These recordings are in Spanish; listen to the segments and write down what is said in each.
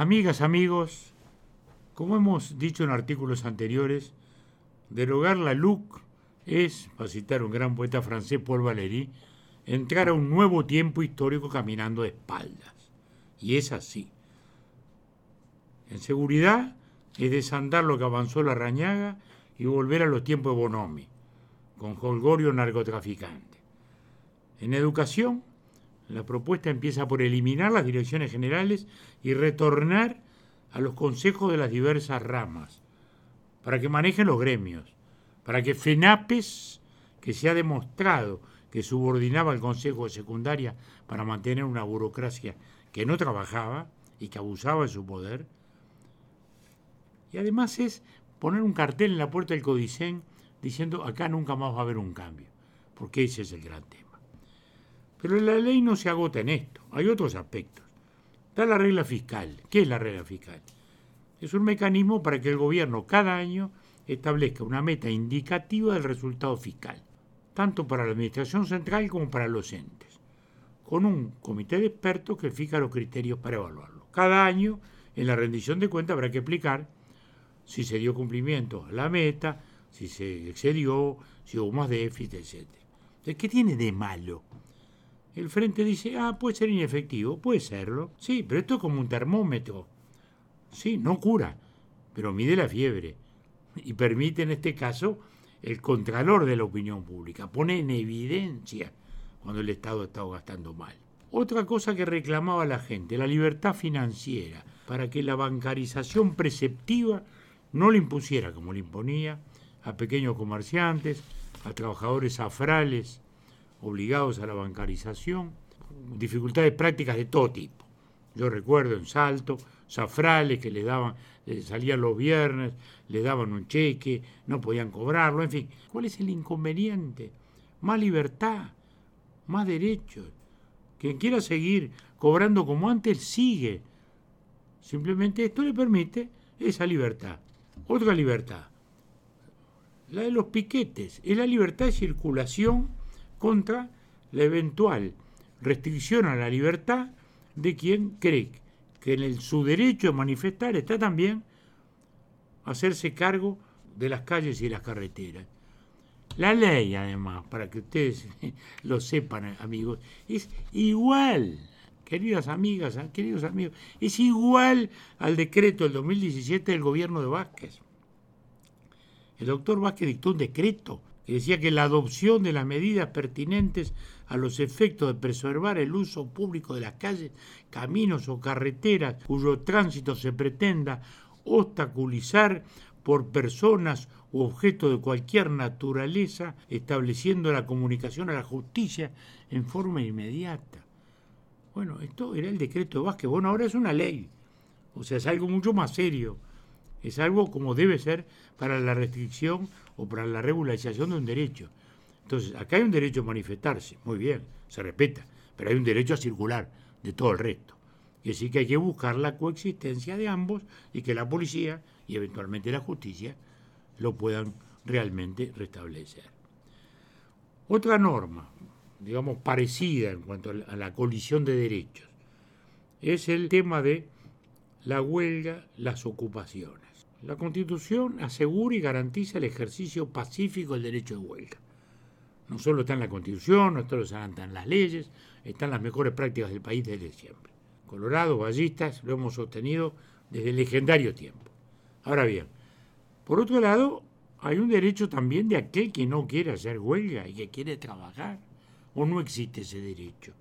Amigas, amigos, como hemos dicho en artículos anteriores, derogar la LUC es, para citar un gran poeta francés, Paul Valéry, entrar a un nuevo tiempo histórico caminando de espaldas. Y es así. En seguridad es desandar lo que avanzó la rañaga y volver a los tiempos de Bonomi, con Holgorio narcotraficante. En educación, la propuesta empieza por eliminar las direcciones generales y retornar a los consejos de las diversas ramas, para que manejen los gremios, para que FENAPES, que se ha demostrado que subordinaba al Consejo de Secundaria para mantener una burocracia que no trabajaba y que abusaba de su poder, y además es poner un cartel en la puerta del Codicen diciendo acá nunca más va a haber un cambio, porque ese es el gran tema. Pero la ley no se agota en esto, hay otros aspectos. Está la regla fiscal. ¿Qué es la regla fiscal? Es un mecanismo para que el gobierno cada año establezca una meta indicativa del resultado fiscal, tanto para la Administración Central como para los entes, con un comité de expertos que fija los criterios para evaluarlo. Cada año, en la rendición de cuentas, habrá que explicar si se dio cumplimiento a la meta, si se excedió, si hubo más déficit, etc. ¿qué tiene de malo? El frente dice, ah, puede ser inefectivo, puede serlo. Sí, pero esto es como un termómetro. Sí, no cura, pero mide la fiebre. Y permite en este caso el contralor de la opinión pública. Pone en evidencia cuando el Estado está gastando mal. Otra cosa que reclamaba la gente, la libertad financiera, para que la bancarización preceptiva no le impusiera, como le imponía, a pequeños comerciantes, a trabajadores afrales obligados a la bancarización, dificultades prácticas de todo tipo. Yo recuerdo en Salto, zafrales que le daban, salían los viernes, le daban un cheque, no podían cobrarlo, en fin. ¿Cuál es el inconveniente? Más libertad, más derechos. Quien quiera seguir cobrando como antes, sigue. Simplemente esto le permite esa libertad. Otra libertad, la de los piquetes, es la libertad de circulación contra la eventual restricción a la libertad de quien cree que en su derecho de manifestar está también hacerse cargo de las calles y las carreteras. La ley, además, para que ustedes lo sepan, amigos, es igual, queridas amigas, queridos amigos, es igual al decreto del 2017 del gobierno de Vázquez. El doctor Vázquez dictó un decreto decía que la adopción de las medidas pertinentes a los efectos de preservar el uso público de las calles, caminos o carreteras cuyo tránsito se pretenda obstaculizar por personas u objetos de cualquier naturaleza, estableciendo la comunicación a la justicia en forma inmediata. Bueno, esto era el decreto de Vázquez. Bueno, ahora es una ley. O sea, es algo mucho más serio. Es algo como debe ser para la restricción o para la regularización de un derecho. Entonces, acá hay un derecho a manifestarse, muy bien, se respeta, pero hay un derecho a circular de todo el resto. Y así que hay que buscar la coexistencia de ambos y que la policía y eventualmente la justicia lo puedan realmente restablecer. Otra norma, digamos, parecida en cuanto a la colisión de derechos, es el tema de la huelga, las ocupaciones. La Constitución asegura y garantiza el ejercicio pacífico del derecho de huelga. No solo está en la Constitución, no solo están las leyes, están las mejores prácticas del país desde siempre. Colorado, ballistas, lo hemos sostenido desde el legendario tiempo. Ahora bien, por otro lado, hay un derecho también de aquel que no quiere hacer huelga y que quiere trabajar. ¿O no existe ese derecho?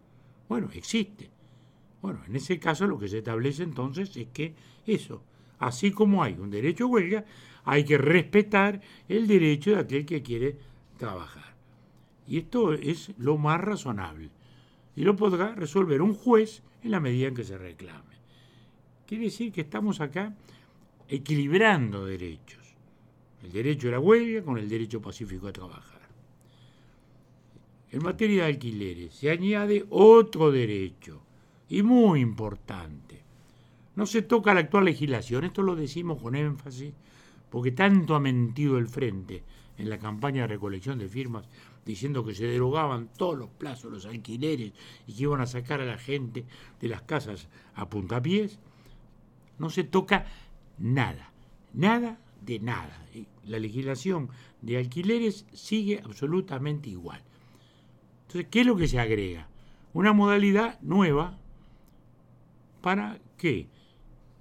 Bueno, existe. Bueno, en ese caso lo que se establece entonces es que eso, Así como hay un derecho a huelga, hay que respetar el derecho de aquel que quiere trabajar. Y esto es lo más razonable. Y lo podrá resolver un juez en la medida en que se reclame. Quiere decir que estamos acá equilibrando derechos. El derecho a la huelga con el derecho pacífico a trabajar. En materia de alquileres se añade otro derecho, y muy importante, no se toca la actual legislación, esto lo decimos con énfasis, porque tanto ha mentido el Frente en la campaña de recolección de firmas, diciendo que se derogaban todos los plazos, los alquileres, y que iban a sacar a la gente de las casas a puntapiés. no se toca nada, nada de nada. La legislación de alquileres sigue absolutamente igual. Entonces, ¿qué es lo que se agrega? Una modalidad nueva para que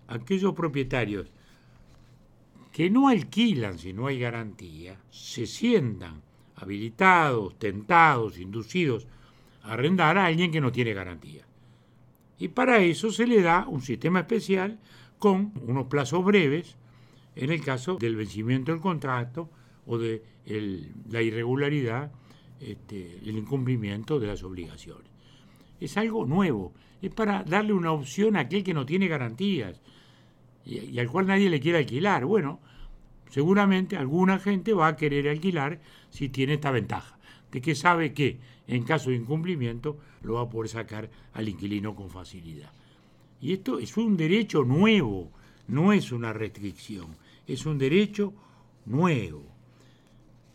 aquellos propietarios que no alquilan si no hay garantía, se sientan habilitados, tentados, inducidos a arrendar a alguien que no tiene garantía. Y para eso se le da un sistema especial con unos plazos breves en el caso del vencimiento del contrato o de la irregularidad, este, el incumplimiento de las obligaciones. Es algo nuevo, es para darle una opción a aquel que no tiene garantías y, al cual nadie le quiere alquilar. Bueno, seguramente alguna gente va a querer alquilar si tiene esta ventaja, de que sabe que en caso de incumplimiento lo va a poder sacar al inquilino con facilidad. Y esto es un derecho nuevo, no es una restricción, es un derecho nuevo.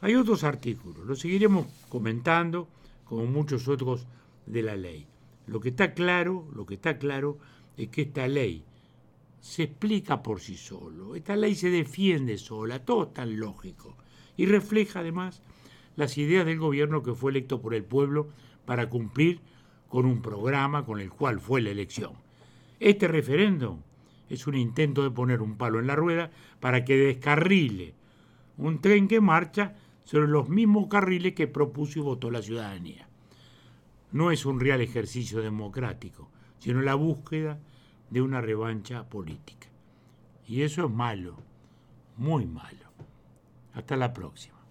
Hay otros artículos, los seguiremos comentando como muchos otros de la ley. Lo que está claro, lo que está claro es que esta ley se explica por sí solo, esta ley se defiende sola, todo tan lógico y refleja además las ideas del gobierno que fue electo por el pueblo para cumplir con un programa con el cual fue la elección. Este referéndum es un intento de poner un palo en la rueda para que descarrile un tren que marcha sobre los mismos carriles que propuso y votó la ciudadanía. No es un real ejercicio democrático, sino la búsqueda de una revancha política. Y eso es malo, muy malo. Hasta la próxima.